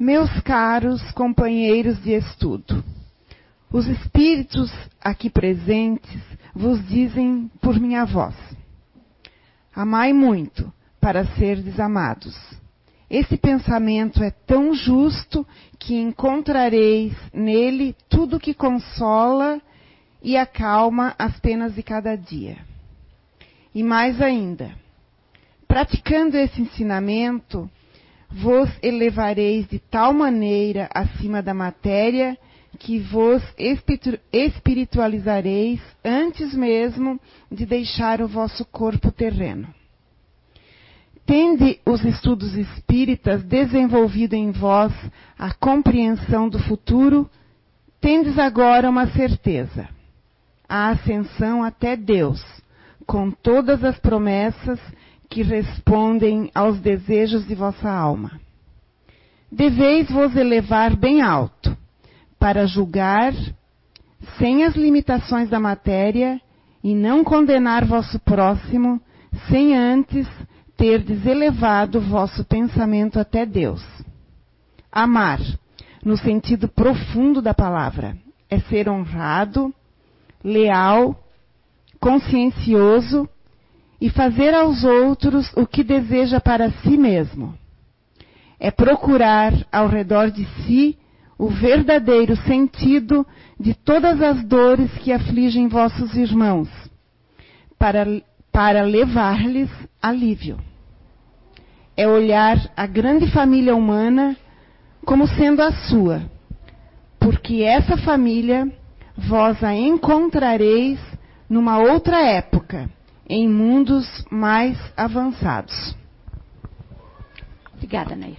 Meus caros companheiros de estudo, os espíritos aqui presentes vos dizem por minha voz: Amai muito para ser desamados. Esse pensamento é tão justo que encontrareis nele tudo que consola e acalma as penas de cada dia. E mais ainda, praticando esse ensinamento, vos elevareis de tal maneira acima da matéria que vos espiritualizareis antes mesmo de deixar o vosso corpo terreno. Tende os estudos espíritas desenvolvido em vós a compreensão do futuro, tendes agora uma certeza: a ascensão até Deus, com todas as promessas que respondem aos desejos de vossa alma. Deveis vos elevar bem alto, para julgar sem as limitações da matéria e não condenar vosso próximo sem antes terdes elevado vosso pensamento até Deus. Amar, no sentido profundo da palavra, é ser honrado, leal, consciencioso e fazer aos outros o que deseja para si mesmo. É procurar ao redor de si o verdadeiro sentido de todas as dores que afligem vossos irmãos, para, para levar-lhes alívio. É olhar a grande família humana como sendo a sua, porque essa família vós a encontrareis numa outra época em mundos mais avançados. Obrigada, Nair.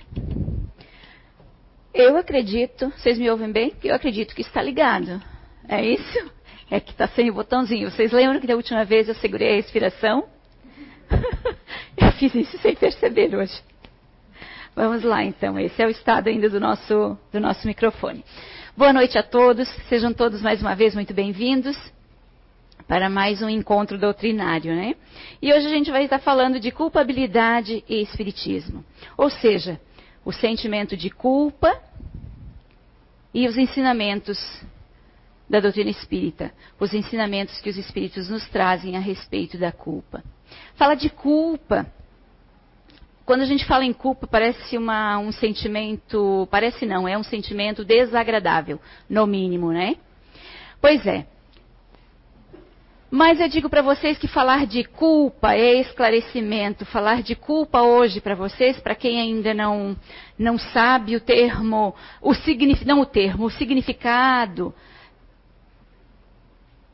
Eu acredito, vocês me ouvem bem? Eu acredito que está ligado. É isso? É que está sem o botãozinho. Vocês lembram que da última vez eu segurei a respiração? eu fiz isso sem perceber hoje. Vamos lá, então. Esse é o estado ainda do nosso, do nosso microfone. Boa noite a todos. Sejam todos mais uma vez muito bem-vindos para mais um encontro doutrinário, né? E hoje a gente vai estar falando de culpabilidade e espiritismo. Ou seja, o sentimento de culpa e os ensinamentos da doutrina espírita, os ensinamentos que os espíritos nos trazem a respeito da culpa. Fala de culpa. Quando a gente fala em culpa, parece uma, um sentimento, parece não, é um sentimento desagradável, no mínimo, né? Pois é, mas eu digo para vocês que falar de culpa é esclarecimento. Falar de culpa hoje para vocês, para quem ainda não, não sabe o termo, o não o termo, o significado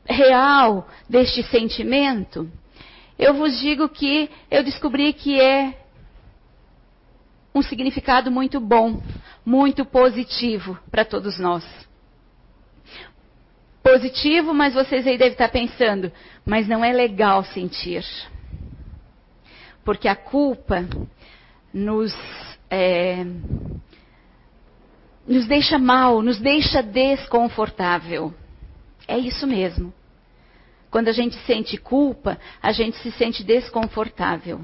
real deste sentimento, eu vos digo que eu descobri que é um significado muito bom, muito positivo para todos nós positivo, mas vocês aí devem estar pensando, mas não é legal sentir. Porque a culpa nos, é, nos deixa mal, nos deixa desconfortável. É isso mesmo. Quando a gente sente culpa, a gente se sente desconfortável.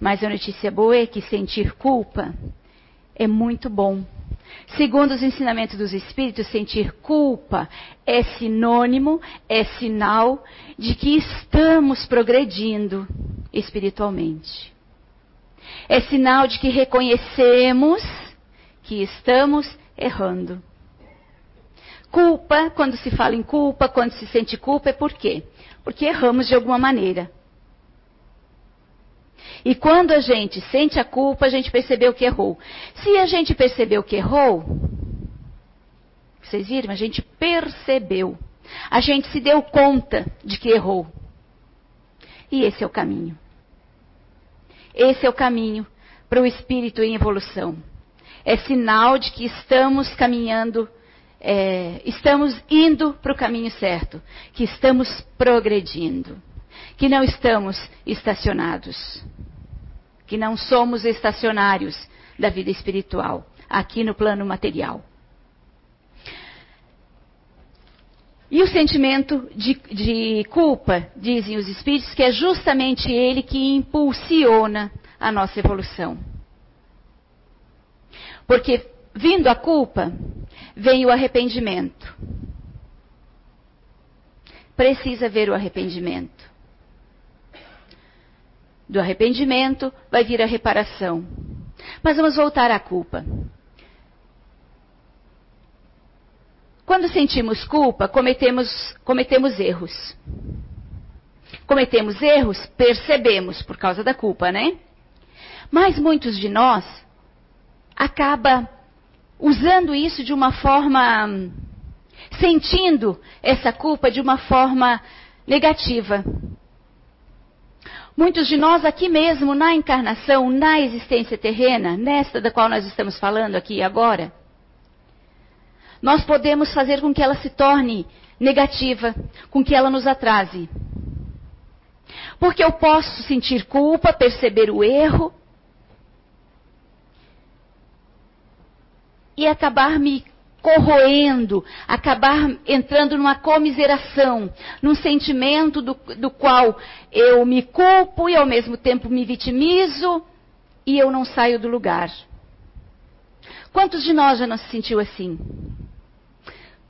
Mas a notícia boa é que sentir culpa é muito bom. Segundo os ensinamentos dos Espíritos, sentir culpa é sinônimo, é sinal de que estamos progredindo espiritualmente. É sinal de que reconhecemos que estamos errando. Culpa, quando se fala em culpa, quando se sente culpa, é por quê? Porque erramos de alguma maneira. E quando a gente sente a culpa, a gente percebeu que errou. Se a gente percebeu que errou, vocês viram? A gente percebeu. A gente se deu conta de que errou. E esse é o caminho. Esse é o caminho para o espírito em evolução. É sinal de que estamos caminhando, é, estamos indo para o caminho certo, que estamos progredindo, que não estamos estacionados que não somos estacionários da vida espiritual, aqui no plano material. E o sentimento de, de, culpa, dizem os espíritos, que é justamente ele que impulsiona a nossa evolução. Porque vindo a culpa, vem o arrependimento. Precisa ver o arrependimento. Do arrependimento vai vir a reparação. Mas vamos voltar à culpa. Quando sentimos culpa, cometemos, cometemos erros. Cometemos erros, percebemos por causa da culpa, né? Mas muitos de nós acaba usando isso de uma forma sentindo essa culpa de uma forma negativa. Muitos de nós aqui mesmo, na encarnação, na existência terrena, nesta da qual nós estamos falando aqui agora, nós podemos fazer com que ela se torne negativa, com que ela nos atrase. Porque eu posso sentir culpa, perceber o erro e acabar me corroendo, acabar entrando numa comiseração, num sentimento do, do qual eu me culpo e ao mesmo tempo me vitimizo e eu não saio do lugar. Quantos de nós já não se sentiu assim?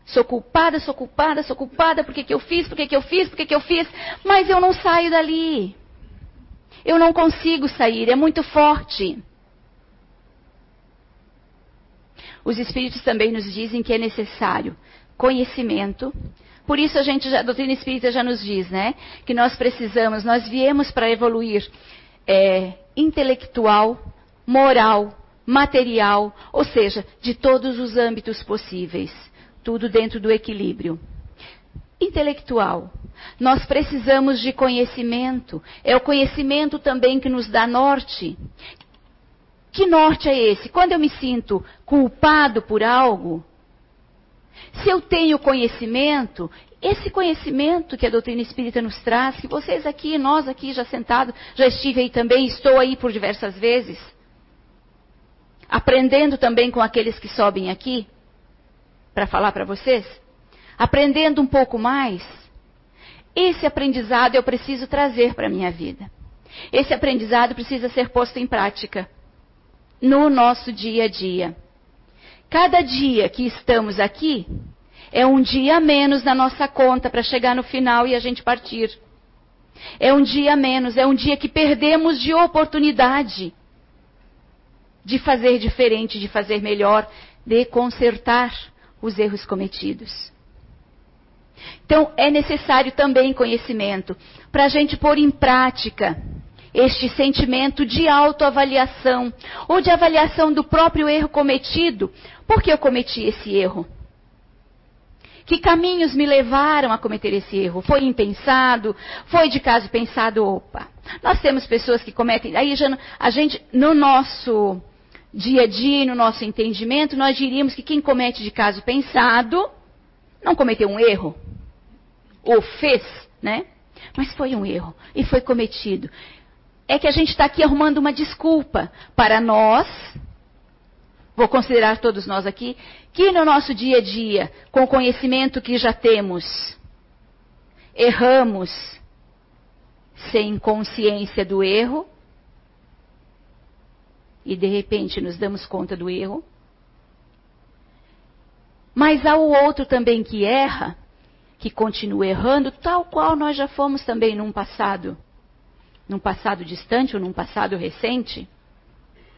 Sou culpada, sou culpada, sou culpada, por que, eu fiz, por que, eu fiz, por que, que eu fiz, mas eu não saio dali. Eu não consigo sair, é muito forte. Os espíritos também nos dizem que é necessário conhecimento. Por isso a gente, já, a doutrina espírita já nos diz, né, que nós precisamos, nós viemos para evoluir é, intelectual, moral, material, ou seja, de todos os âmbitos possíveis, tudo dentro do equilíbrio. Intelectual. Nós precisamos de conhecimento. É o conhecimento também que nos dá norte, que norte é esse? Quando eu me sinto culpado por algo, se eu tenho conhecimento, esse conhecimento que a doutrina espírita nos traz, que vocês aqui, nós aqui já sentados, já estive aí também, estou aí por diversas vezes, aprendendo também com aqueles que sobem aqui, para falar para vocês, aprendendo um pouco mais, esse aprendizado eu preciso trazer para a minha vida. Esse aprendizado precisa ser posto em prática no nosso dia a dia. Cada dia que estamos aqui é um dia a menos na nossa conta para chegar no final e a gente partir. É um dia a menos, é um dia que perdemos de oportunidade de fazer diferente, de fazer melhor, de consertar os erros cometidos. Então, é necessário também conhecimento para a gente pôr em prática este sentimento de autoavaliação ou de avaliação do próprio erro cometido. Por que eu cometi esse erro? Que caminhos me levaram a cometer esse erro? Foi impensado? Foi de caso pensado? Opa! Nós temos pessoas que cometem. Aí já, a gente, no nosso dia a dia, no nosso entendimento, nós diríamos que quem comete de caso pensado não cometeu um erro. Ou fez, né? Mas foi um erro. E foi cometido é que a gente está aqui arrumando uma desculpa para nós, vou considerar todos nós aqui, que no nosso dia a dia, com o conhecimento que já temos, erramos sem consciência do erro e de repente nos damos conta do erro. Mas há o outro também que erra, que continua errando, tal qual nós já fomos também num passado num passado distante ou num passado recente.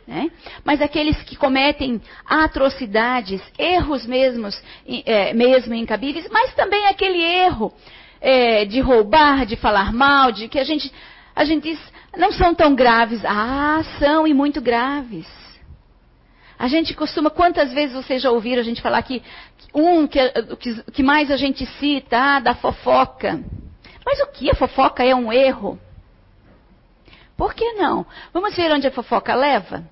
Né? Mas aqueles que cometem atrocidades, erros mesmos, é, mesmo incabíveis, mas também aquele erro é, de roubar, de falar mal, de que a gente, a gente diz, não são tão graves. Ah, são e muito graves. A gente costuma, quantas vezes vocês já ouviram a gente falar que um que, que, que mais a gente cita, ah, da fofoca. Mas o que? A fofoca é um erro. Por que não? Vamos ver onde a fofoca leva?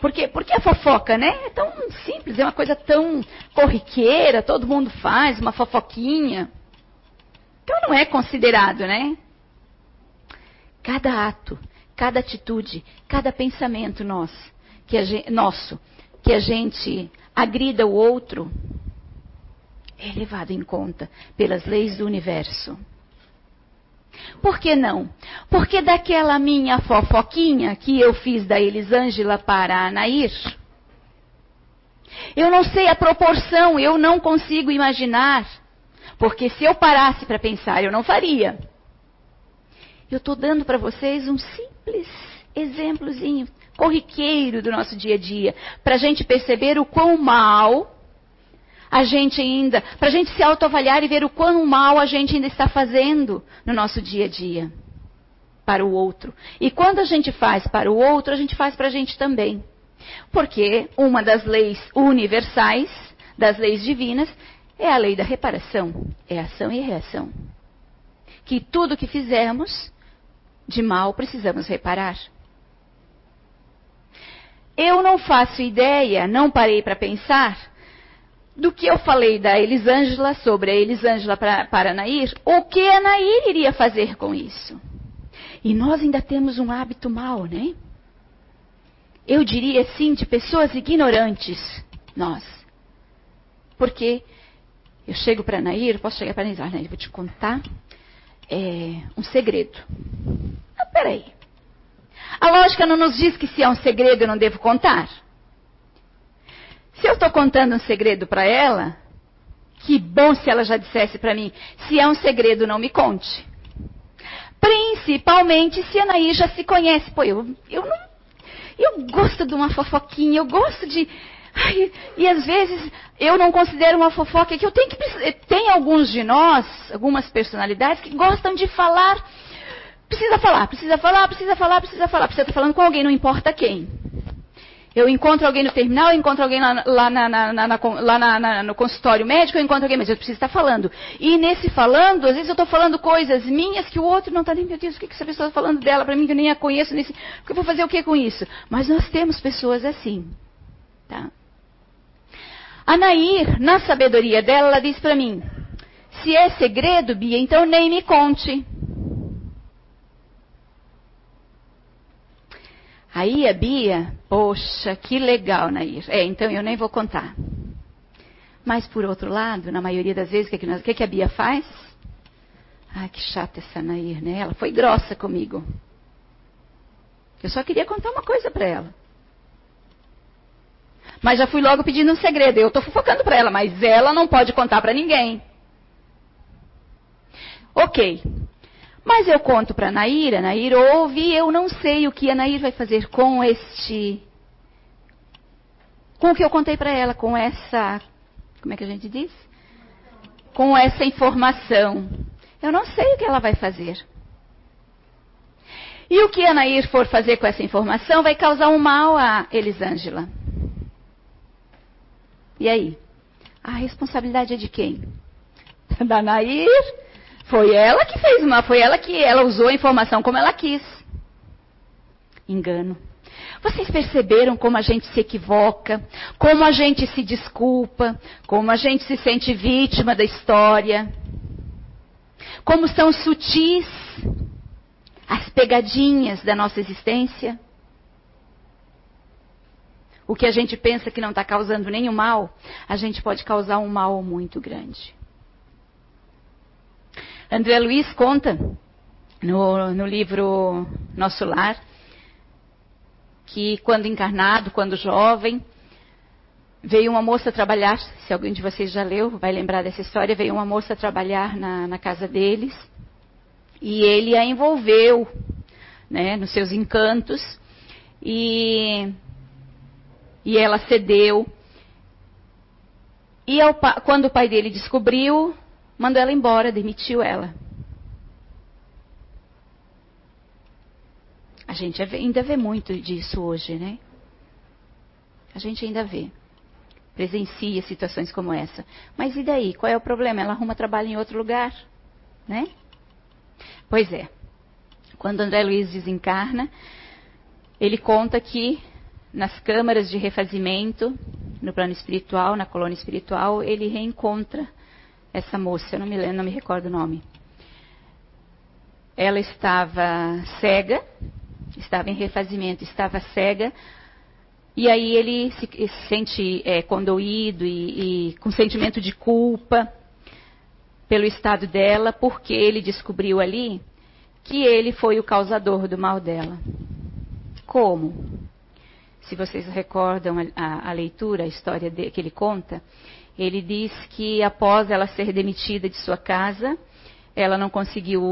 Porque, porque a fofoca, né? É tão simples, é uma coisa tão corriqueira, todo mundo faz uma fofoquinha. Então não é considerado, né? Cada ato, cada atitude, cada pensamento nosso, que a gente, nosso, que a gente agrida o outro, é levado em conta pelas leis do universo. Por que não? Porque daquela minha fofoquinha que eu fiz da Elisângela para a Anair, Eu não sei a proporção, eu não consigo imaginar. Porque se eu parasse para pensar, eu não faria. Eu estou dando para vocês um simples exemplozinho, corriqueiro do nosso dia a dia, para a gente perceber o quão mal a gente ainda, para a gente se autoavaliar e ver o quão mal a gente ainda está fazendo no nosso dia a dia para o outro. E quando a gente faz para o outro, a gente faz para a gente também. Porque uma das leis universais, das leis divinas, é a lei da reparação, é ação e reação. Que tudo que fizermos de mal precisamos reparar. Eu não faço ideia, não parei para pensar, do que eu falei da Elisângela sobre a Elisângela para, para Nair, o que a Nair iria fazer com isso. E nós ainda temos um hábito mau, né? Eu diria assim, de pessoas ignorantes, nós. Porque eu chego para Nair, posso chegar para Nair, ah, Nair, vou te contar é, um segredo. Ah, peraí. A lógica não nos diz que se é um segredo eu não devo contar. Se eu estou contando um segredo para ela, que bom se ela já dissesse para mim, se é um segredo não me conte. Principalmente se a Anaí já se conhece. Pô, eu, eu não. Eu gosto de uma fofoquinha, eu gosto de. Ai, e às vezes eu não considero uma fofoca que eu tenho que. Tem alguns de nós, algumas personalidades, que gostam de falar. Precisa falar, precisa falar, precisa falar, precisa falar. Precisa estar falando com alguém, não importa quem. Eu encontro alguém no terminal, eu encontro alguém lá, lá, na, na, na, lá no consultório médico, eu encontro alguém, mas eu preciso estar falando. E nesse falando, às vezes eu estou falando coisas minhas que o outro não está nem, meu Deus, o que, que essa pessoa está falando dela para mim, que eu nem a conheço, nesse, porque eu vou fazer o que com isso? Mas nós temos pessoas assim. Tá? Nair, na sabedoria dela, ela diz para mim, se é segredo, Bia, então nem me conte. Aí a Bia, poxa, que legal, Nair. É, então eu nem vou contar. Mas por outro lado, na maioria das vezes, o que, que, nós, que, que a Bia faz? Ai, que chata essa Nair, né? Ela foi grossa comigo. Eu só queria contar uma coisa para ela. Mas já fui logo pedindo um segredo. Eu estou fofocando para ela, mas ela não pode contar para ninguém. Ok. Mas eu conto para Nair, a Nair ouve eu não sei o que a Nair vai fazer com este. Com o que eu contei para ela, com essa. Como é que a gente diz? Com essa informação. Eu não sei o que ela vai fazer. E o que a Nair for fazer com essa informação vai causar um mal a Elisângela. E aí? A responsabilidade é de quem? Da Nair foi ela que fez uma, foi ela que ela usou a informação como ela quis. Engano. Vocês perceberam como a gente se equivoca, como a gente se desculpa, como a gente se sente vítima da história? Como são sutis as pegadinhas da nossa existência? O que a gente pensa que não está causando nenhum mal, a gente pode causar um mal muito grande. André Luiz conta no, no livro Nosso Lar que quando encarnado, quando jovem, veio uma moça trabalhar, se alguém de vocês já leu, vai lembrar dessa história, veio uma moça trabalhar na, na casa deles e ele a envolveu né, nos seus encantos e, e ela cedeu. E ao, quando o pai dele descobriu, mandou ela embora, demitiu ela. A gente ainda vê muito disso hoje, né? A gente ainda vê. Presencia situações como essa. Mas e daí? Qual é o problema? Ela arruma trabalho em outro lugar, né? Pois é. Quando André Luiz desencarna, ele conta que nas câmaras de refazimento, no plano espiritual, na colônia espiritual, ele reencontra essa moça, eu não me lembro, não me recordo o nome. Ela estava cega, estava em refazimento, estava cega, e aí ele se, se sente é, condoído e, e com sentimento de culpa pelo estado dela, porque ele descobriu ali que ele foi o causador do mal dela. Como? se vocês recordam a, a, a leitura, a história de, que ele conta, ele diz que após ela ser demitida de sua casa, ela não conseguiu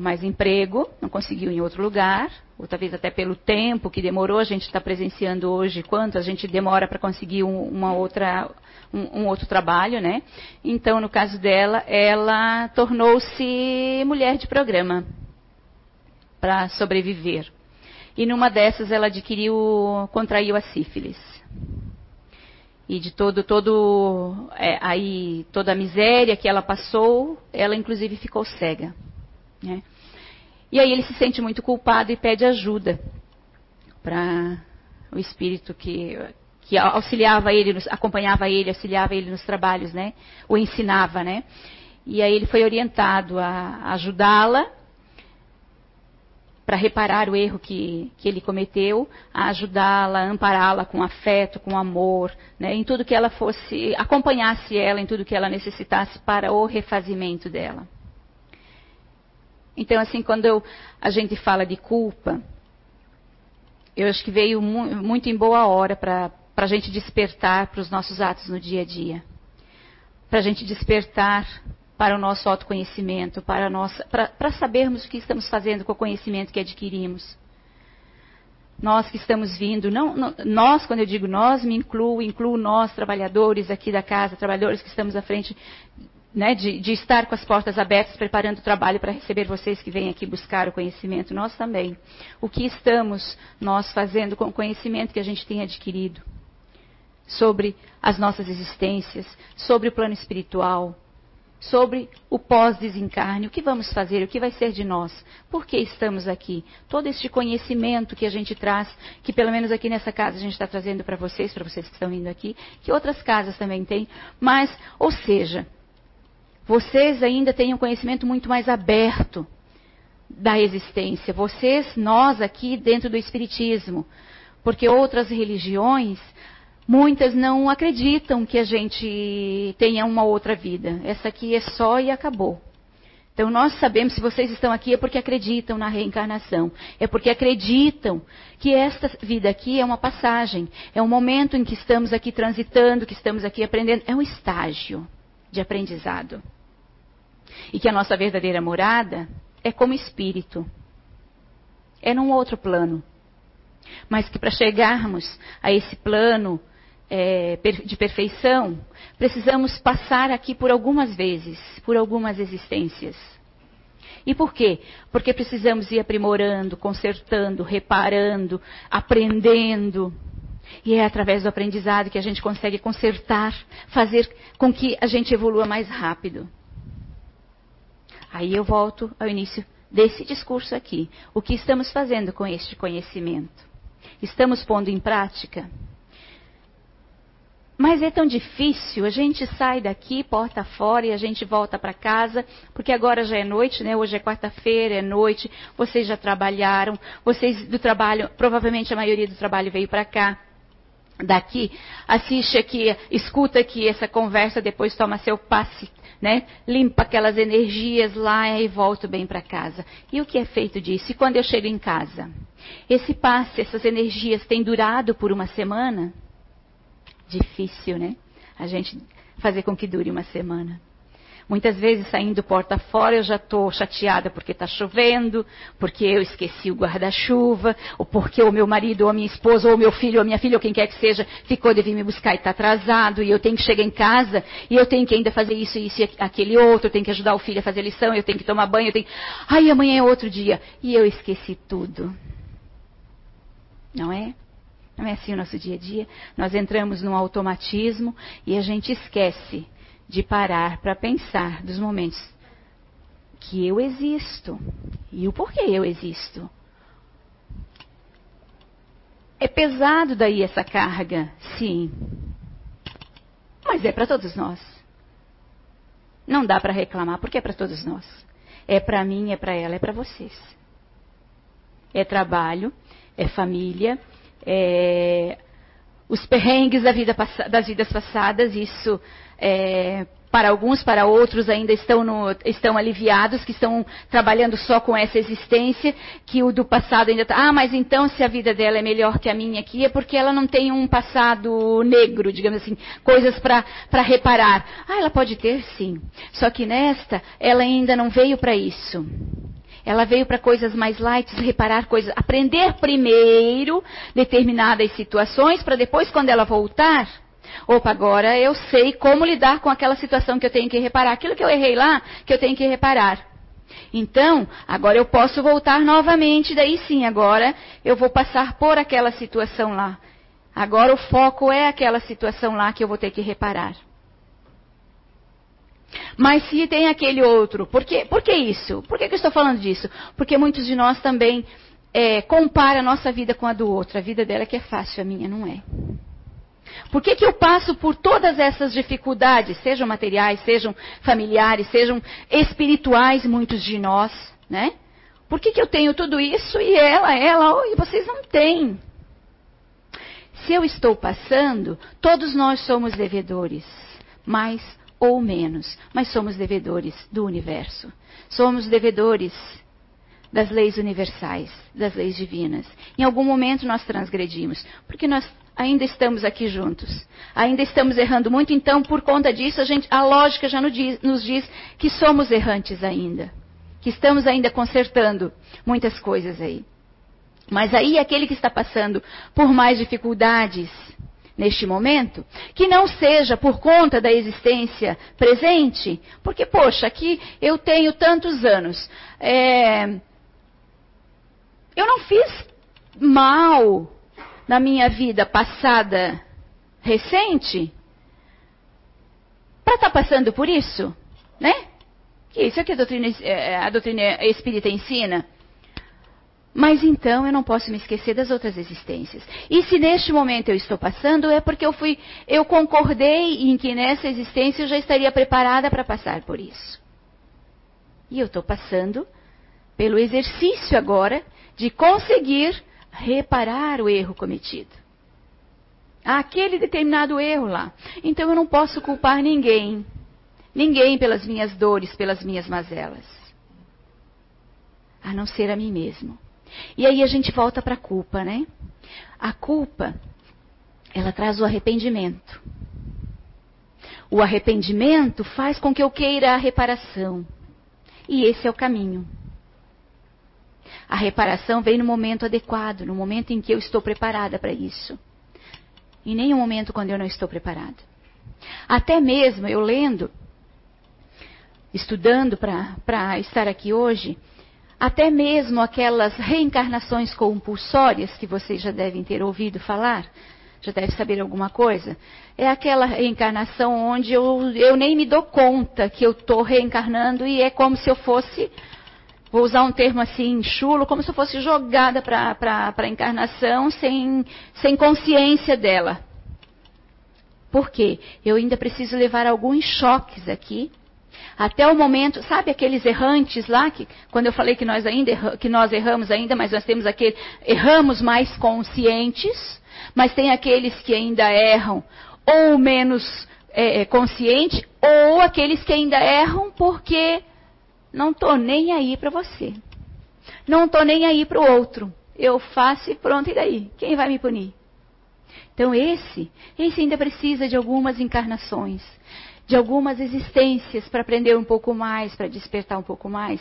mais emprego, não conseguiu em outro lugar, ou talvez até pelo tempo que demorou, a gente está presenciando hoje quanto a gente demora para conseguir um, uma outra, um, um, outro trabalho, né? Então, no caso dela, ela tornou-se mulher de programa para sobreviver. E numa dessas ela adquiriu, contraiu a sífilis e de todo todo é, aí toda a miséria que ela passou, ela inclusive ficou cega. Né? E aí ele se sente muito culpado e pede ajuda para o espírito que que auxiliava ele, acompanhava ele, auxiliava ele nos trabalhos, né? O ensinava, né? E aí ele foi orientado a ajudá-la para reparar o erro que, que ele cometeu, a ajudá-la, ampará-la com afeto, com amor, né, em tudo que ela fosse, acompanhasse ela em tudo que ela necessitasse para o refazimento dela. Então, assim, quando eu, a gente fala de culpa, eu acho que veio mu muito em boa hora para a gente despertar para os nossos atos no dia a dia. Para a gente despertar para o nosso autoconhecimento, para, nossa, para, para sabermos o que estamos fazendo com o conhecimento que adquirimos. Nós que estamos vindo, não, não, nós, quando eu digo nós, me incluo, incluo nós, trabalhadores aqui da casa, trabalhadores que estamos à frente né, de, de, estar com as portas abertas, preparando o trabalho para receber vocês que vêm aqui buscar o conhecimento, nós também. O que estamos nós fazendo com o conhecimento que a gente tem adquirido sobre as nossas existências, sobre o plano espiritual, sobre o pós-desencarne, o que vamos fazer, o que vai ser de nós, por que estamos aqui. Todo este conhecimento que a gente traz, que pelo menos aqui nessa casa a gente está trazendo para vocês, para vocês que estão vindo aqui, que outras casas também têm, mas, ou seja, vocês ainda têm um conhecimento muito mais aberto da existência. Vocês, nós aqui dentro do Espiritismo, porque outras religiões Muitas não acreditam que a gente tenha uma outra vida. Essa aqui é só e acabou. Então nós sabemos, se vocês estão aqui, é porque acreditam na reencarnação. É porque acreditam que esta vida aqui é uma passagem. É um momento em que estamos aqui transitando, que estamos aqui aprendendo. É um estágio de aprendizado. E que a nossa verdadeira morada é como espírito. É num outro plano. Mas que para chegarmos a esse plano é, de perfeição, precisamos passar aqui por algumas vezes, por algumas existências. E por quê? Porque precisamos ir aprimorando, consertando, reparando, aprendendo. E é através do aprendizado que a gente consegue consertar, fazer com que a gente evolua mais rápido. Aí eu volto ao início desse discurso aqui. O que estamos fazendo com este conhecimento? Estamos pondo em prática? Mas é tão difícil, a gente sai daqui, porta fora, e a gente volta para casa, porque agora já é noite, né? Hoje é quarta-feira, é noite, vocês já trabalharam, vocês do trabalho, provavelmente a maioria do trabalho veio para cá. Daqui, assiste aqui, escuta aqui essa conversa, depois toma seu passe, né? Limpa aquelas energias lá e volta bem para casa. E o que é feito disso? E quando eu chego em casa? Esse passe, essas energias têm durado por uma semana? Difícil, né? A gente fazer com que dure uma semana. Muitas vezes saindo porta fora eu já estou chateada porque está chovendo, porque eu esqueci o guarda-chuva, ou porque o meu marido, ou a minha esposa, ou o meu filho, ou a minha filha, ou quem quer que seja, ficou de vir me buscar e está atrasado, e eu tenho que chegar em casa, e eu tenho que ainda fazer isso, isso e aquele outro, eu tenho que ajudar o filho a fazer lição, eu tenho que tomar banho, eu tenho. Ai, amanhã é outro dia. E eu esqueci tudo. Não é? Não é assim o nosso dia a dia? Nós entramos num automatismo e a gente esquece de parar para pensar dos momentos que eu existo e o porquê eu existo. É pesado daí essa carga, sim. Mas é para todos nós. Não dá para reclamar, porque é para todos nós. É para mim, é para ela, é para vocês. É trabalho, é família, é, os perrengues da vida, das vidas passadas, isso é, para alguns, para outros ainda estão, no, estão aliviados, que estão trabalhando só com essa existência, que o do passado ainda está. Ah, mas então se a vida dela é melhor que a minha aqui, é porque ela não tem um passado negro, digamos assim, coisas para reparar. Ah, ela pode ter sim. Só que nesta, ela ainda não veio para isso. Ela veio para coisas mais light, reparar coisas, aprender primeiro determinadas situações, para depois, quando ela voltar, Opa, agora eu sei como lidar com aquela situação que eu tenho que reparar. Aquilo que eu errei lá, que eu tenho que reparar. Então, agora eu posso voltar novamente, daí sim, agora eu vou passar por aquela situação lá. Agora o foco é aquela situação lá que eu vou ter que reparar. Mas se tem aquele outro, por que, por que isso? Por que, que eu estou falando disso? Porque muitos de nós também é, comparam a nossa vida com a do outro. A vida dela é que é fácil, a minha não é. Por que, que eu passo por todas essas dificuldades, sejam materiais, sejam familiares, sejam espirituais, muitos de nós, né? Por que, que eu tenho tudo isso e ela, ela, e vocês não têm? Se eu estou passando, todos nós somos devedores, mais ou menos, mas somos devedores do universo. Somos devedores das leis universais, das leis divinas. Em algum momento nós transgredimos, porque nós ainda estamos aqui juntos. Ainda estamos errando muito, então, por conta disso, a, gente, a lógica já nos diz, nos diz que somos errantes ainda. Que estamos ainda consertando muitas coisas aí. Mas aí, aquele que está passando por mais dificuldades neste momento, que não seja por conta da existência presente, porque, poxa, aqui eu tenho tantos anos. É, eu não fiz mal na minha vida passada recente para estar tá passando por isso, né? Que isso é que a doutrina, é, a doutrina espírita ensina. Mas então eu não posso me esquecer das outras existências. E se neste momento eu estou passando, é porque eu fui, eu concordei em que nessa existência eu já estaria preparada para passar por isso. E eu estou passando pelo exercício agora de conseguir reparar o erro cometido. Aquele determinado erro lá. Então eu não posso culpar ninguém. Ninguém pelas minhas dores, pelas minhas mazelas. A não ser a mim mesmo. E aí a gente volta para a culpa, né? A culpa, ela traz o arrependimento. O arrependimento faz com que eu queira a reparação. E esse é o caminho. A reparação vem no momento adequado, no momento em que eu estou preparada para isso. Em nenhum momento quando eu não estou preparada. Até mesmo eu lendo, estudando para estar aqui hoje, até mesmo aquelas reencarnações compulsórias que vocês já devem ter ouvido falar, já deve saber alguma coisa. É aquela reencarnação onde eu, eu nem me dou conta que eu estou reencarnando e é como se eu fosse vou usar um termo assim, chulo, como se eu fosse jogada para a encarnação sem, sem consciência dela. Por quê? Eu ainda preciso levar alguns choques aqui. Até o momento, sabe aqueles errantes lá, que quando eu falei que nós ainda que nós erramos ainda, mas nós temos aquele, erramos mais conscientes, mas tem aqueles que ainda erram ou menos é, é consciente, ou aqueles que ainda erram porque não estou nem aí para você. Não estou nem aí para o outro. Eu faço e pronto, e daí? Quem vai me punir? Então esse, esse ainda precisa de algumas encarnações, de algumas existências para aprender um pouco mais, para despertar um pouco mais.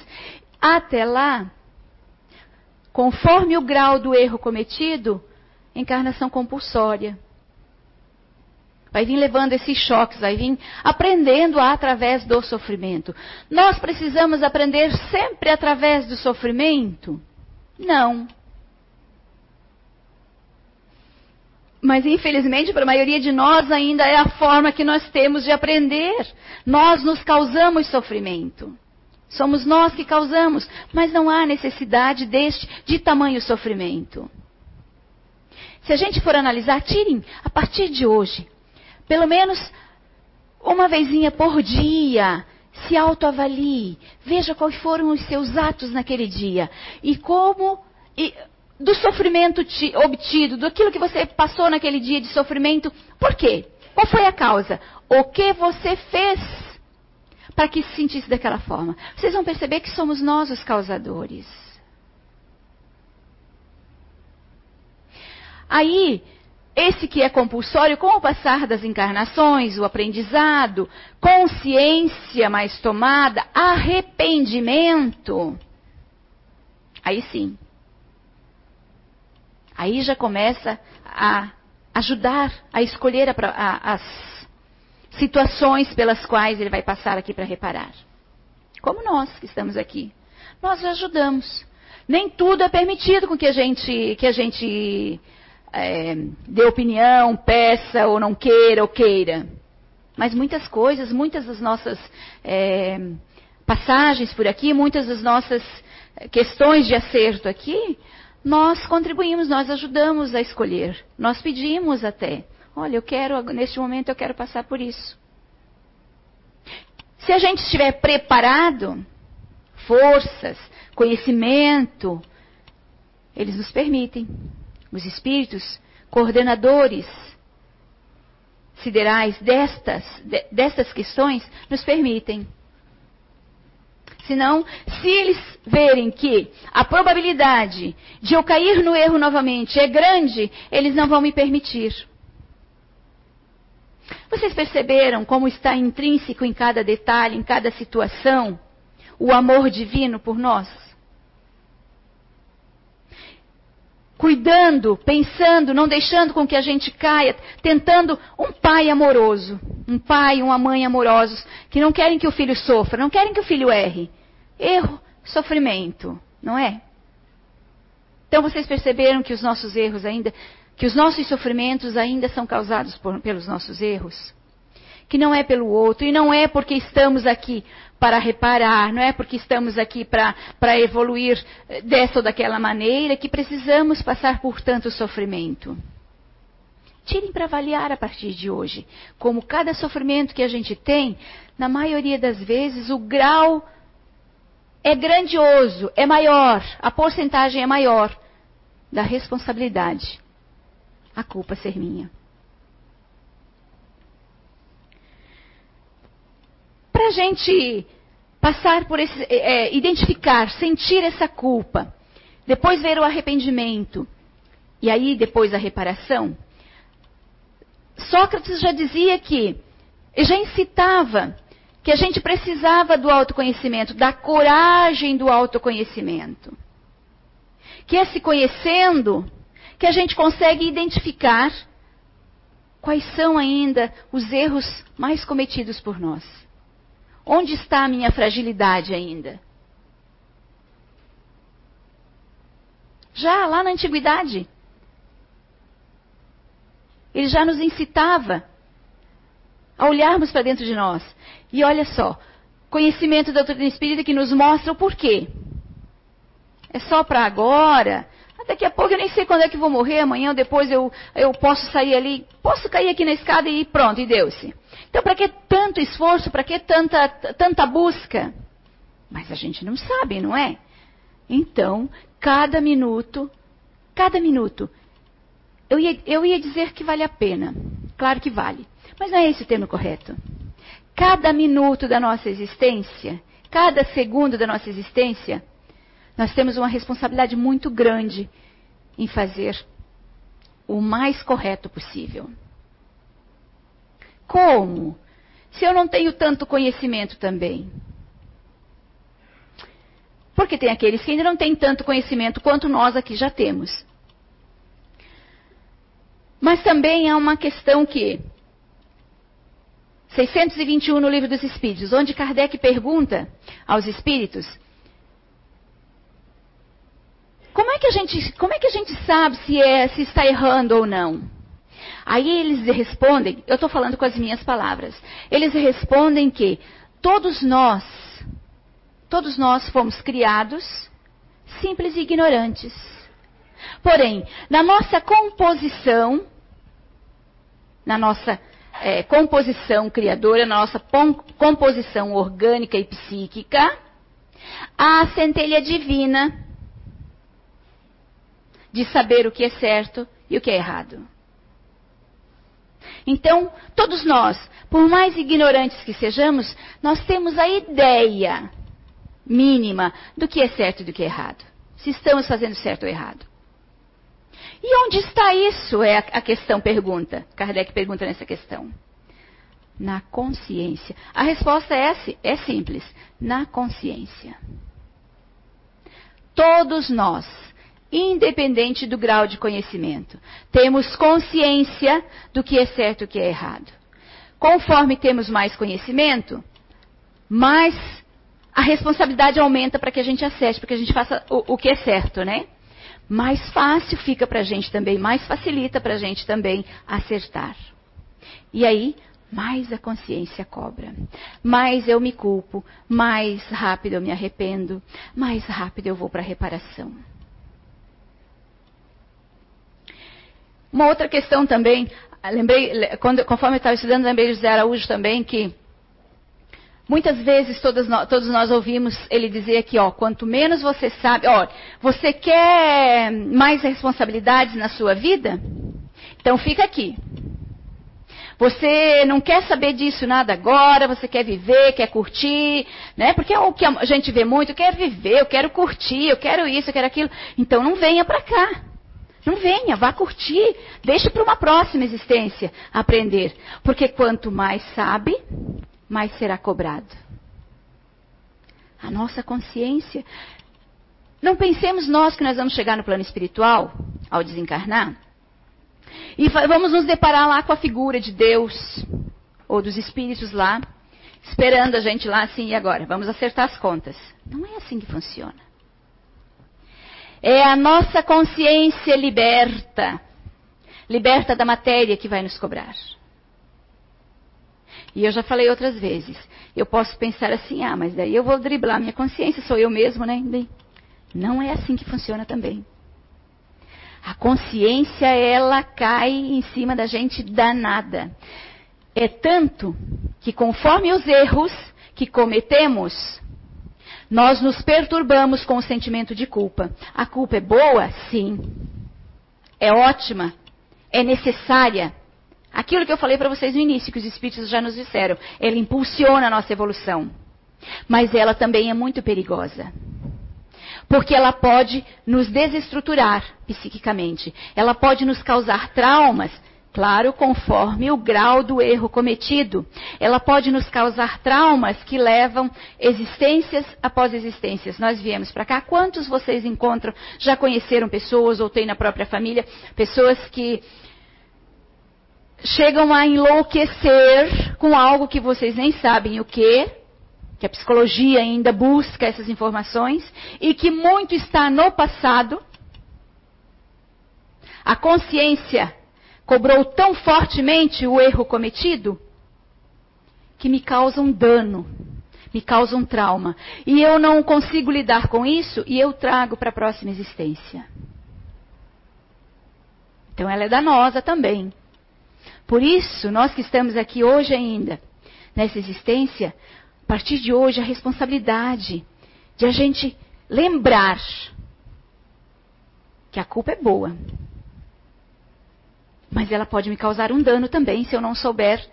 Até lá, conforme o grau do erro cometido, encarnação compulsória. Vai vir levando esses choques, vai vir aprendendo através do sofrimento. Nós precisamos aprender sempre através do sofrimento? Não. Mas infelizmente, para a maioria de nós, ainda é a forma que nós temos de aprender. Nós nos causamos sofrimento. Somos nós que causamos, mas não há necessidade deste de tamanho sofrimento. Se a gente for analisar, tirem a partir de hoje pelo menos uma vezinha por dia, se autoavalie, veja quais foram os seus atos naquele dia e como e, do sofrimento ti, obtido, daquilo que você passou naquele dia de sofrimento, por quê? Qual foi a causa? O que você fez para que se sentisse daquela forma. Vocês vão perceber que somos nós os causadores. Aí, esse que é compulsório, com o passar das encarnações, o aprendizado, consciência mais tomada, arrependimento, aí sim. Aí já começa a ajudar a escolher a, a, as situações pelas quais ele vai passar aqui para reparar. Como nós que estamos aqui. Nós ajudamos. Nem tudo é permitido com que a gente, que a gente é, dê opinião, peça ou não queira ou queira. Mas muitas coisas, muitas das nossas é, passagens por aqui, muitas das nossas questões de acerto aqui, nós contribuímos, nós ajudamos a escolher. Nós pedimos até. Olha, eu quero, neste momento eu quero passar por isso. Se a gente estiver preparado, forças, conhecimento, eles nos permitem. Os espíritos coordenadores siderais destas, destas questões nos permitem. Senão, se eles verem que a probabilidade de eu cair no erro novamente é grande, eles não vão me permitir. Vocês perceberam como está intrínseco em cada detalhe, em cada situação, o amor divino por nós? Cuidando, pensando, não deixando com que a gente caia, tentando um pai amoroso, um pai e uma mãe amorosos, que não querem que o filho sofra, não querem que o filho erre. Erro, sofrimento, não é? Então vocês perceberam que os nossos erros ainda que os nossos sofrimentos ainda são causados por, pelos nossos erros. Que não é pelo outro, e não é porque estamos aqui para reparar, não é porque estamos aqui para evoluir eh, dessa ou daquela maneira que precisamos passar por tanto sofrimento. Tirem para avaliar a partir de hoje como cada sofrimento que a gente tem, na maioria das vezes, o grau é grandioso, é maior, a porcentagem é maior da responsabilidade a culpa ser minha. Para a gente passar por esse, é, identificar, sentir essa culpa, depois ver o arrependimento e aí depois a reparação, Sócrates já dizia que, já incitava que a gente precisava do autoconhecimento, da coragem do autoconhecimento. Que é se conhecendo que a gente consegue identificar quais são ainda os erros mais cometidos por nós. Onde está a minha fragilidade ainda? Já lá na antiguidade, ele já nos incitava a olharmos para dentro de nós. E olha só, conhecimento da doutrina espírita que nos mostra o porquê. É só para agora? Daqui a pouco eu nem sei quando é que vou morrer, amanhã ou depois eu, eu posso sair ali, posso cair aqui na escada e pronto, e deu-se. Então, para que tanto esforço, para que tanta, tanta busca? Mas a gente não sabe, não é? Então, cada minuto, cada minuto, eu ia, eu ia dizer que vale a pena. Claro que vale. Mas não é esse o termo correto. Cada minuto da nossa existência, cada segundo da nossa existência, nós temos uma responsabilidade muito grande em fazer o mais correto possível. Como? Se eu não tenho tanto conhecimento também. Porque tem aqueles que ainda não têm tanto conhecimento quanto nós aqui já temos. Mas também há uma questão que 621 no Livro dos Espíritos, onde Kardec pergunta aos espíritos como é que a gente, como é que a gente sabe se, é, se está errando ou não? Aí eles respondem, eu estou falando com as minhas palavras, eles respondem que todos nós, todos nós fomos criados simples e ignorantes. Porém, na nossa composição, na nossa é, composição criadora, na nossa composição orgânica e psíquica, há a centelha divina de saber o que é certo e o que é errado. Então, todos nós Por mais ignorantes que sejamos, nós temos a ideia mínima do que é certo e do que é errado. Se estamos fazendo certo ou errado. E onde está isso? É a questão pergunta. Kardec pergunta nessa questão. Na consciência. A resposta é, é simples. Na consciência. Todos nós, independente do grau de conhecimento, temos consciência do que é certo e o que é errado. Conforme temos mais conhecimento, mais a responsabilidade aumenta para que a gente acerte, para que a gente faça o, o que é certo, né? Mais fácil fica para a gente também, mais facilita para a gente também acertar. E aí, mais a consciência cobra. Mais eu me culpo, mais rápido eu me arrependo, mais rápido eu vou para a reparação. Uma outra questão também, lembrei, quando, conforme eu estava estudando, lembrei de José Araújo também, que muitas vezes todos nós, todos nós ouvimos ele dizer aqui, ó, quanto menos você sabe, ó, você quer mais responsabilidades na sua vida? Então fica aqui. Você não quer saber disso nada agora, você quer viver, quer curtir, né? Porque é o que a gente vê muito, eu quero viver, eu quero curtir, eu quero isso, eu quero aquilo. Então não venha para cá. Não venha, vá curtir. Deixe para uma próxima existência aprender. Porque quanto mais sabe, mais será cobrado. A nossa consciência. Não pensemos nós que nós vamos chegar no plano espiritual ao desencarnar e vamos nos deparar lá com a figura de Deus ou dos espíritos lá, esperando a gente lá assim e agora, vamos acertar as contas. Não é assim que funciona. É a nossa consciência liberta, liberta da matéria que vai nos cobrar. E eu já falei outras vezes, eu posso pensar assim, ah, mas daí eu vou driblar minha consciência, sou eu mesmo, né? Não é assim que funciona também. A consciência, ela cai em cima da gente danada. É tanto que conforme os erros que cometemos, nós nos perturbamos com o sentimento de culpa. A culpa é boa? Sim. É ótima. É necessária. Aquilo que eu falei para vocês no início, que os espíritos já nos disseram, ela impulsiona a nossa evolução. Mas ela também é muito perigosa. Porque ela pode nos desestruturar psiquicamente. Ela pode nos causar traumas Claro, conforme o grau do erro cometido. Ela pode nos causar traumas que levam existências após existências. Nós viemos para cá. Quantos vocês encontram, já conheceram pessoas ou têm na própria família, pessoas que chegam a enlouquecer com algo que vocês nem sabem o que, que a psicologia ainda busca essas informações, e que muito está no passado. A consciência cobrou tão fortemente o erro cometido que me causa um dano, me causa um trauma. E eu não consigo lidar com isso e eu trago para a próxima existência. Então ela é danosa também. Por isso, nós que estamos aqui hoje ainda, nessa existência, a partir de hoje, a responsabilidade de a gente lembrar que a culpa é boa, mas ela pode me causar um dano também se eu não souber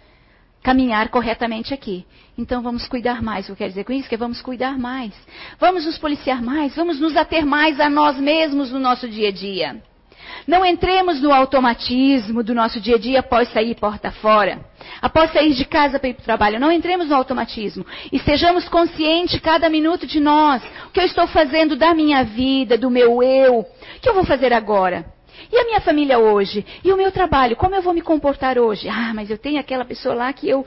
caminhar corretamente aqui. Então vamos cuidar mais. O que eu quero dizer com isso? Que vamos cuidar mais. Vamos nos policiar mais. Vamos nos ater mais a nós mesmos no nosso dia a dia. Não entremos no automatismo do nosso dia a dia após sair porta fora. Após sair de casa para ir para o trabalho. Não entremos no automatismo. E sejamos conscientes cada minuto de nós. O que eu estou fazendo da minha vida, do meu eu. O que eu vou fazer agora? E a minha família hoje? E o meu trabalho? Como eu vou me comportar hoje? Ah, mas eu tenho aquela pessoa lá que eu,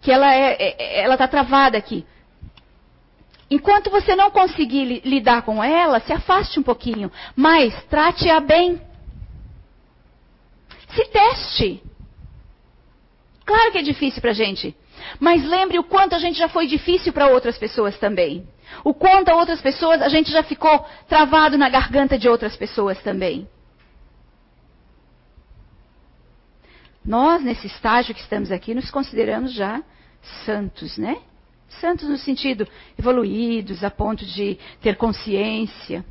que ela é, é, é ela está travada aqui. Enquanto você não conseguir lidar com ela, se afaste um pouquinho, mas trate-a bem. Se teste. Claro que é difícil para a gente, mas lembre o quanto a gente já foi difícil para outras pessoas também. O quanto a outras pessoas a gente já ficou travado na garganta de outras pessoas também. Nós, nesse estágio que estamos aqui, nos consideramos já santos, né? Santos no sentido evoluídos, a ponto de ter consciência.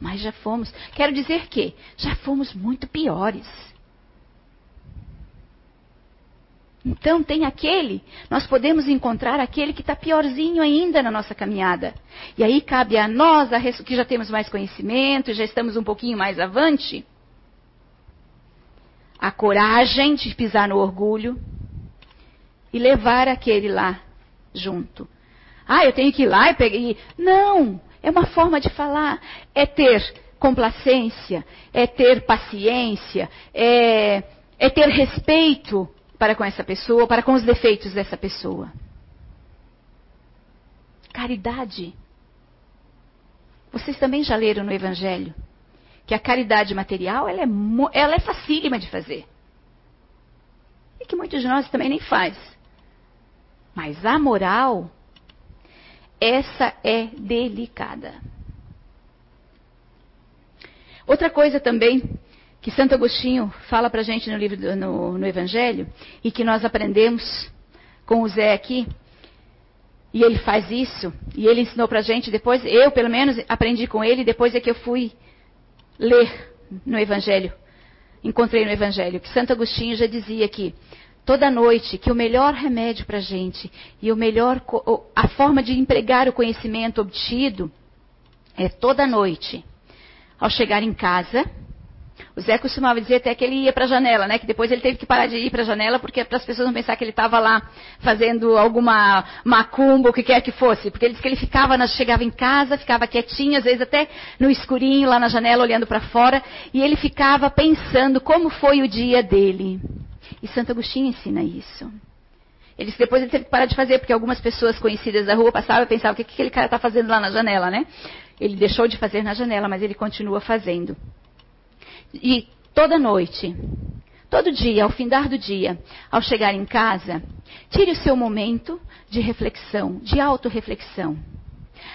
Mas já fomos, quero dizer que, já fomos muito piores. Então tem aquele, nós podemos encontrar aquele que está piorzinho ainda na nossa caminhada. E aí cabe a nós, que já temos mais conhecimento, já estamos um pouquinho mais avante, a coragem de pisar no orgulho e levar aquele lá junto. Ah, eu tenho que ir lá e pegar. Não! É uma forma de falar. É ter complacência, é ter paciência, é, é ter respeito para com essa pessoa, para com os defeitos dessa pessoa. Caridade. Vocês também já leram no Evangelho que a caridade material ela é, ela é facílima de fazer. E que muitos de nós também nem faz. Mas a moral, essa é delicada. Outra coisa também que Santo Agostinho fala para gente no livro no, no Evangelho e que nós aprendemos com o Zé aqui. E ele faz isso e ele ensinou para gente depois. Eu pelo menos aprendi com ele depois é que eu fui ler no Evangelho. Encontrei no Evangelho que Santo Agostinho já dizia que toda noite que o melhor remédio para a gente e o melhor a forma de empregar o conhecimento obtido é toda noite ao chegar em casa o Zé costumava dizer até que ele ia para a janela, né? Que depois ele teve que parar de ir para a janela porque para as pessoas não pensar que ele estava lá fazendo alguma macumba, o que quer que fosse. Porque ele disse que ele ficava, chegava em casa, ficava quietinho, às vezes até no escurinho lá na janela olhando para fora, e ele ficava pensando como foi o dia dele. E Santo Agostinho ensina isso. Ele disse, depois ele teve que parar de fazer, porque algumas pessoas conhecidas da rua passavam e pensavam, o que, que aquele cara está fazendo lá na janela, né? Ele deixou de fazer na janela, mas ele continua fazendo. E toda noite, todo dia, ao findar do dia, ao chegar em casa, tire o seu momento de reflexão, de autorreflexão.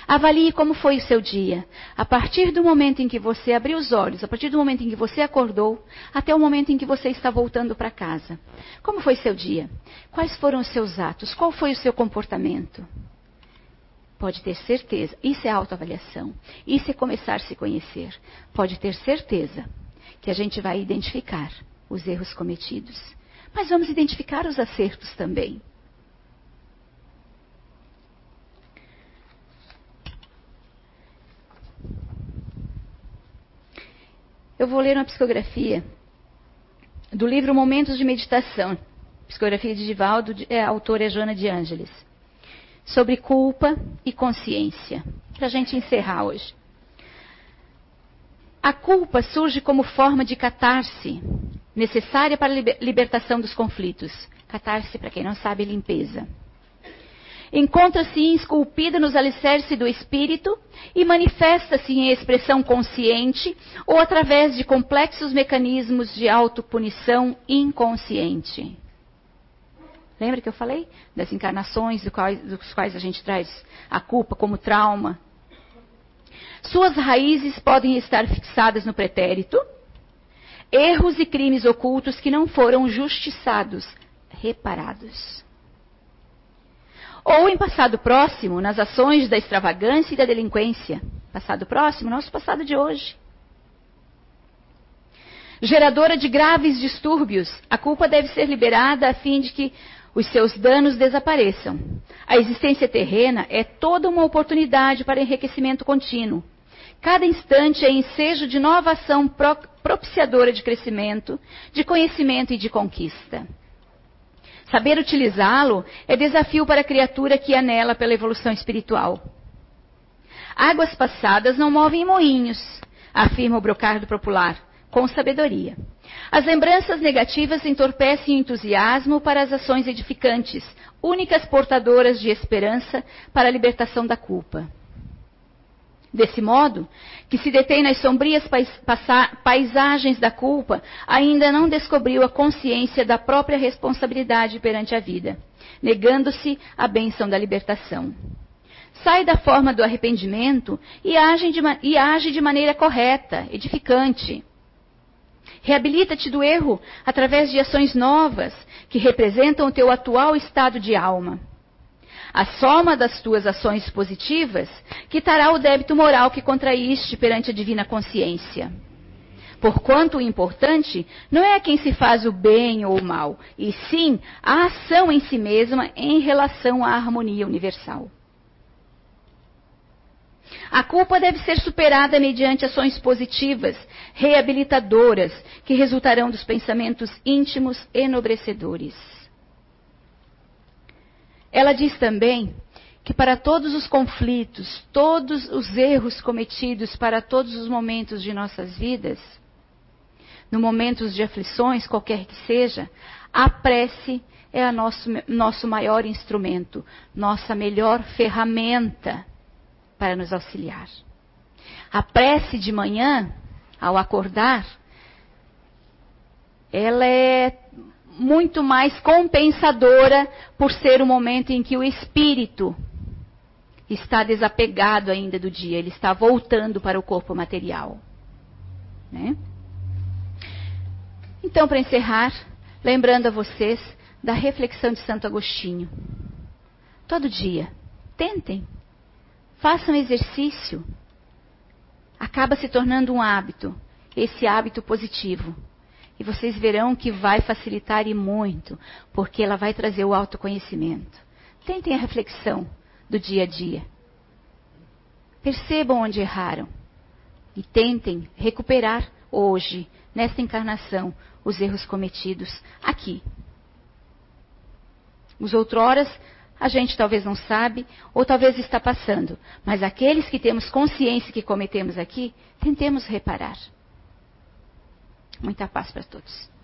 Avalie como foi o seu dia, a partir do momento em que você abriu os olhos, a partir do momento em que você acordou, até o momento em que você está voltando para casa. Como foi seu dia? Quais foram os seus atos? Qual foi o seu comportamento? Pode ter certeza, isso é autoavaliação. Isso é começar a se conhecer. Pode ter certeza que a gente vai identificar os erros cometidos. Mas vamos identificar os acertos também. Eu vou ler uma psicografia do livro Momentos de Meditação, psicografia de Divaldo, é, a autora é Joana de Ângeles, sobre culpa e consciência, para a gente encerrar hoje. A culpa surge como forma de catarse, necessária para a libertação dos conflitos. Catarse, para quem não sabe, é limpeza. Encontra-se esculpida nos alicerces do espírito e manifesta-se em expressão consciente ou através de complexos mecanismos de autopunição inconsciente. Lembra que eu falei das encarnações dos quais a gente traz a culpa como trauma, suas raízes podem estar fixadas no pretérito, erros e crimes ocultos que não foram justiçados, reparados. Ou em passado próximo, nas ações da extravagância e da delinquência. Passado próximo, nosso passado de hoje. Geradora de graves distúrbios, a culpa deve ser liberada a fim de que os seus danos desapareçam. A existência terrena é toda uma oportunidade para enriquecimento contínuo Cada instante é ensejo de nova ação propiciadora de crescimento, de conhecimento e de conquista. Saber utilizá-lo é desafio para a criatura que anela pela evolução espiritual. Águas passadas não movem moinhos, afirma o brocardo popular, com sabedoria. As lembranças negativas entorpecem o entusiasmo para as ações edificantes, únicas portadoras de esperança para a libertação da culpa. Desse modo, que se detém nas sombrias paisagens da culpa, ainda não descobriu a consciência da própria responsabilidade perante a vida, negando-se a bênção da libertação. Sai da forma do arrependimento e age de, e age de maneira correta, edificante. Reabilita-te do erro através de ações novas que representam o teu atual estado de alma a soma das tuas ações positivas quitará o débito moral que contraíste perante a divina consciência. Porquanto o importante não é a quem se faz o bem ou o mal, e sim a ação em si mesma em relação à harmonia universal. A culpa deve ser superada mediante ações positivas, reabilitadoras, que resultarão dos pensamentos íntimos enobrecedores. Ela diz também que para todos os conflitos, todos os erros cometidos para todos os momentos de nossas vidas, no momentos de aflições, qualquer que seja, a prece é o nosso, nosso maior instrumento, nossa melhor ferramenta para nos auxiliar. A prece de manhã, ao acordar, ela é muito mais compensadora por ser o momento em que o espírito está desapegado ainda do dia, ele está voltando para o corpo material. Né? Então, para encerrar, lembrando a vocês da reflexão de Santo Agostinho. Todo dia, tentem, façam exercício. Acaba se tornando um hábito, esse hábito positivo. E vocês verão que vai facilitar e muito, porque ela vai trazer o autoconhecimento. Tentem a reflexão do dia a dia. Percebam onde erraram e tentem recuperar hoje, nesta encarnação, os erros cometidos aqui. Os outroras a gente talvez não sabe, ou talvez está passando, mas aqueles que temos consciência que cometemos aqui, tentemos reparar. Muita paz para todos.